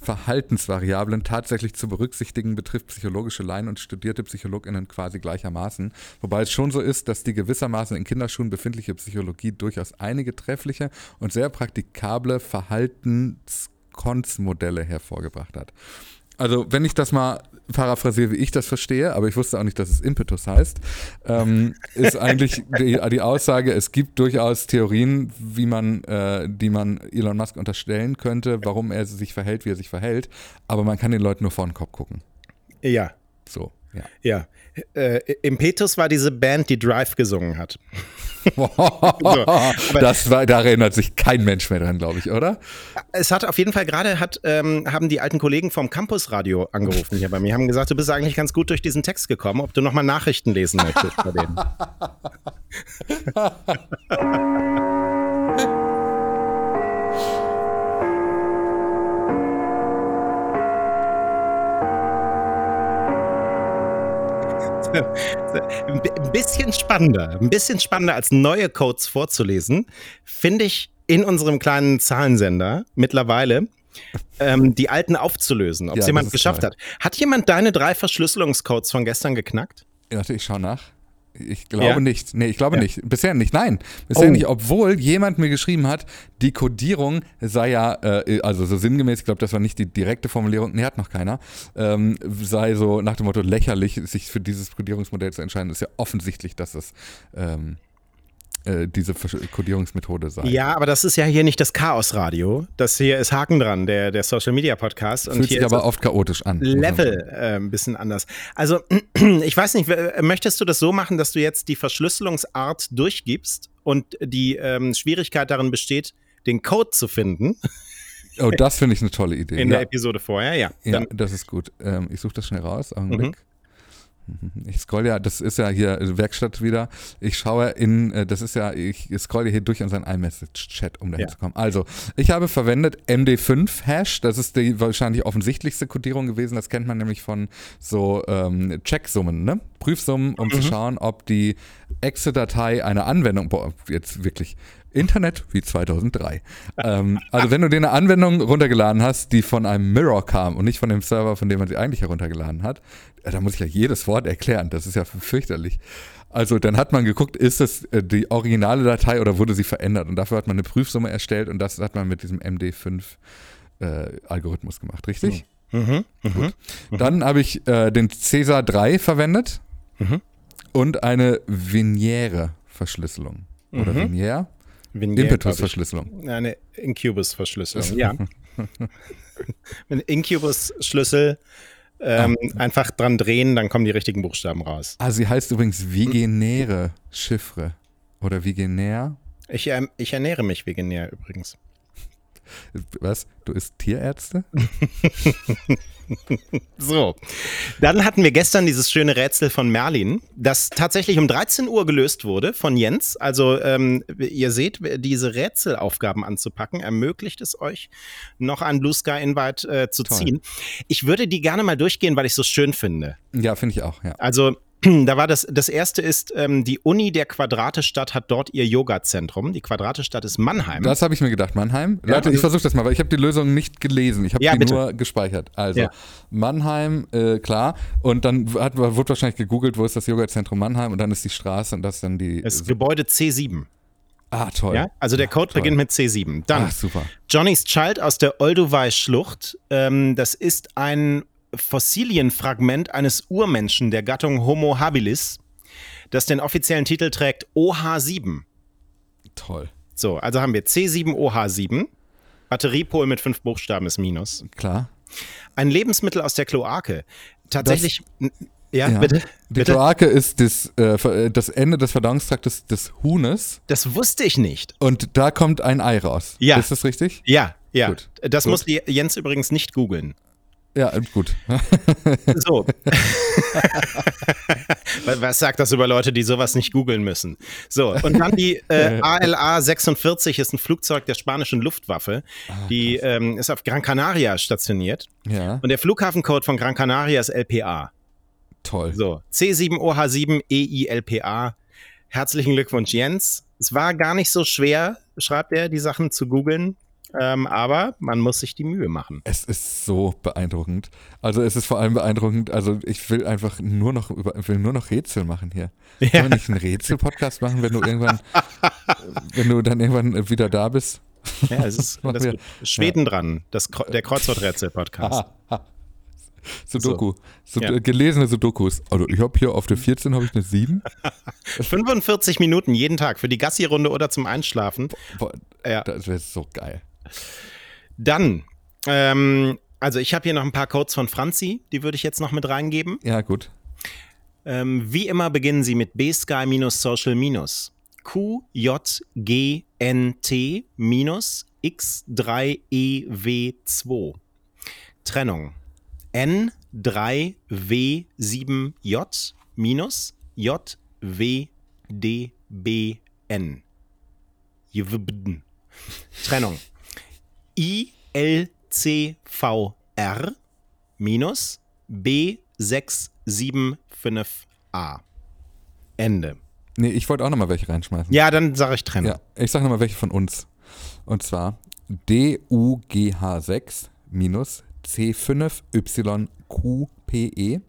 Verhaltensvariablen tatsächlich zu berücksichtigen, betrifft psychologische Laien und studierte PsychologInnen quasi gleichermaßen. Wobei es schon so ist, dass die gewissermaßen in Kinderschuhen befindliche Psychologie durchaus einige treffliche und sehr praktikable Verhaltenskonzmodelle hervorgebracht hat. Also, wenn ich das mal paraphrasiere, wie ich das verstehe, aber ich wusste auch nicht, dass es Impetus heißt, ähm, ist eigentlich die, die, Aussage, es gibt durchaus Theorien, wie man, äh, die man Elon Musk unterstellen könnte, warum er sich verhält, wie er sich verhält, aber man kann den Leuten nur vor den Kopf gucken. Ja. So. Ja. ja. Äh, Impetus war diese Band, die Drive gesungen hat. so, das war, da erinnert sich kein Mensch mehr dran, glaube ich, oder? Es hat auf jeden Fall gerade hat ähm, haben die alten Kollegen vom Campusradio angerufen hier bei mir, haben gesagt, du bist eigentlich ganz gut durch diesen Text gekommen, ob du nochmal Nachrichten lesen möchtest bei denen. ein bisschen spannender, ein bisschen spannender als neue Codes vorzulesen, finde ich in unserem kleinen Zahlensender mittlerweile ähm, die alten aufzulösen, ob es ja, jemand geschafft toll. hat. Hat jemand deine drei Verschlüsselungscodes von gestern geknackt? Ja, ich schaue nach. Ich glaube ja. nicht. Nee, ich glaube ja. nicht. Bisher nicht. Nein, bisher oh. nicht. Obwohl jemand mir geschrieben hat, die Codierung sei ja, äh, also so sinngemäß, ich glaube, das war nicht die direkte Formulierung, nee, hat noch keiner, ähm, sei so nach dem Motto lächerlich, sich für dieses Codierungsmodell zu entscheiden. Das ist ja offensichtlich, dass es ähm, äh, diese Codierungsmethode sein. Ja, aber das ist ja hier nicht das Chaosradio. Das hier ist Haken dran, der, der Social Media Podcast. Und Fühlt hier sich aber oft chaotisch an. Level äh, ein bisschen anders. Also, ich weiß nicht, möchtest du das so machen, dass du jetzt die Verschlüsselungsart durchgibst und die ähm, Schwierigkeit darin besteht, den Code zu finden? Oh, das finde ich eine tolle Idee. In ja. der Episode vorher, ja. Ja, das ist gut. Ähm, ich suche das schnell raus. Augenblick. Mhm. Ich scroll ja, das ist ja hier Werkstatt wieder. Ich schaue in, äh, das ist ja, ich scrolle hier durch unseren iMessage-Chat, um dahin ja. zu kommen. Also, ich habe verwendet MD5-Hash. Das ist die wahrscheinlich offensichtlichste Codierung gewesen. Das kennt man nämlich von so ähm, Checksummen, ne? Prüfsummen, um mhm. zu schauen, ob die Exe-Datei eine Anwendung, boah, jetzt wirklich, Internet wie 2003. ähm, also wenn du dir eine Anwendung runtergeladen hast, die von einem Mirror kam und nicht von dem Server, von dem man sie eigentlich heruntergeladen hat, äh, da muss ich ja jedes Wort erklären. Das ist ja fürchterlich. Also dann hat man geguckt, ist es äh, die originale Datei oder wurde sie verändert? Und dafür hat man eine Prüfsumme erstellt und das hat man mit diesem MD5-Algorithmus äh, gemacht, richtig? Mhm. Mhm. Gut. Mhm. Dann habe ich äh, den Cäsar 3 verwendet mhm. und eine Viniere-Verschlüsselung. Oder mhm. Viniere? Impetus-Verschlüsselung. Eine Incubus-Verschlüsselung, ja. Ein Incubus-Schlüssel ähm, ah. einfach dran drehen, dann kommen die richtigen Buchstaben raus. Ah, sie heißt übrigens Vigenäre Chiffre oder Vigenär. Ich, ähm, ich ernähre mich veganär übrigens. Was? Du isst Tierärzte? so. Dann hatten wir gestern dieses schöne Rätsel von Merlin, das tatsächlich um 13 Uhr gelöst wurde von Jens. Also ähm, ihr seht, diese Rätselaufgaben anzupacken, ermöglicht es euch, noch einen Blue Sky Invite äh, zu Toll. ziehen. Ich würde die gerne mal durchgehen, weil ich es so schön finde. Ja, finde ich auch, ja. Also da war das, das erste ist, ähm, die Uni der Quadratestadt hat dort ihr Yoga-Zentrum. Die Quadratestadt ist Mannheim. Das habe ich mir gedacht, Mannheim. Ja, Leute, ich also versuche das mal, weil ich habe die Lösung nicht gelesen. Ich habe ja, die bitte. nur gespeichert. Also, ja. Mannheim, äh, klar. Und dann hat, wurde wahrscheinlich gegoogelt, wo ist das Yoga-Zentrum Mannheim und dann ist die Straße und das ist dann die. Das Gebäude C7. Ah, toll. Ja? Also der Code toll. beginnt mit C7. Dann Ach, super. Johnny's Child aus der Olduvai-Schlucht. Ähm, das ist ein Fossilienfragment eines Urmenschen der Gattung Homo habilis, das den offiziellen Titel trägt OH7. Toll. So, also haben wir C7OH7. Batteriepol mit fünf Buchstaben ist Minus. Klar. Ein Lebensmittel aus der Kloake. Tatsächlich. Das, ja, ja, bitte. Die bitte? Kloake ist das, äh, das Ende des Verdauungstraktes des Huhnes. Das wusste ich nicht. Und da kommt ein Ei raus. Ja. Ist das richtig? Ja, ja. Gut. Das Gut. muss Jens übrigens nicht googeln. Ja, gut. so. Was sagt das über Leute, die sowas nicht googeln müssen? So, und dann die äh, ALA 46 ist ein Flugzeug der spanischen Luftwaffe. Ah, die ähm, ist auf Gran Canaria stationiert. Ja. Und der Flughafencode von Gran Canaria ist LPA. Toll. So, C7OH7 EILPA. Herzlichen Glückwunsch, Jens. Es war gar nicht so schwer, schreibt er, die Sachen zu googeln. Ähm, aber man muss sich die Mühe machen. Es ist so beeindruckend. Also es ist vor allem beeindruckend. Also ich will einfach nur noch über, will nur noch Rätsel machen hier. Ja. Können wir nicht einen Rätsel-Podcast machen, wenn du irgendwann, wenn du dann irgendwann wieder da bist? Ja, es ist das Schweden ja. dran, das, der Kreuzworträtsel-Podcast. Sudoku. So. Ja. Gelesene Sudokus. Also ich habe hier auf der 14 habe ich eine 7. 45 Minuten jeden Tag für die Gassi-Runde oder zum Einschlafen. Boah, ja. Das wäre so geil. Dann, ähm, also ich habe hier noch ein paar Codes von Franzi, die würde ich jetzt noch mit reingeben. Ja, gut. Ähm, wie immer beginnen Sie mit bsky social QJGNT X3EW2. Trennung. N3W7J minus JWDBN. Trennung. ILCVR minus B675A. Ende. Nee, ich wollte auch nochmal welche reinschmeißen. Ja, dann sage ich Trennung. Ja, ich sage nochmal welche von uns. Und zwar DUGH6 minus C5YQPE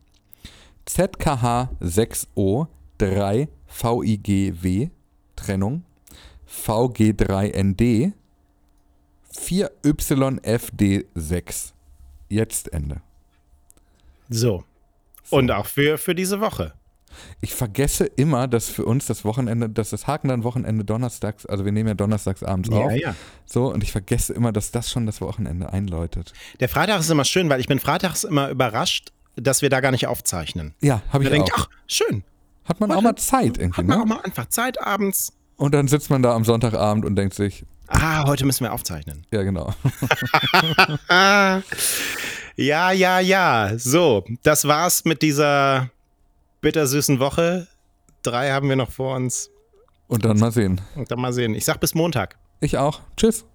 ZKH6O 3 VIGW Trennung VG3ND 4YFD6 Jetzt Ende. So. so. Und auch für, für diese Woche. Ich vergesse immer, dass für uns das Wochenende, dass das Haken dann Wochenende donnerstags, also wir nehmen ja donnerstags abends ja, auf. Ja. So, und ich vergesse immer, dass das schon das Wochenende einläutet. Der Freitag ist immer schön, weil ich bin freitags immer überrascht, dass wir da gar nicht aufzeichnen. Ja, habe ich auch. Denke, ach, schön. Hat man Heute, auch mal Zeit irgendwie, Hat man ne? auch mal einfach Zeit abends. Und dann sitzt man da am Sonntagabend und denkt sich, Ah, heute müssen wir aufzeichnen. Ja, genau. ja, ja, ja. So, das war's mit dieser bittersüßen Woche. Drei haben wir noch vor uns. Und dann mal sehen. Und dann mal sehen. Ich sag bis Montag. Ich auch. Tschüss.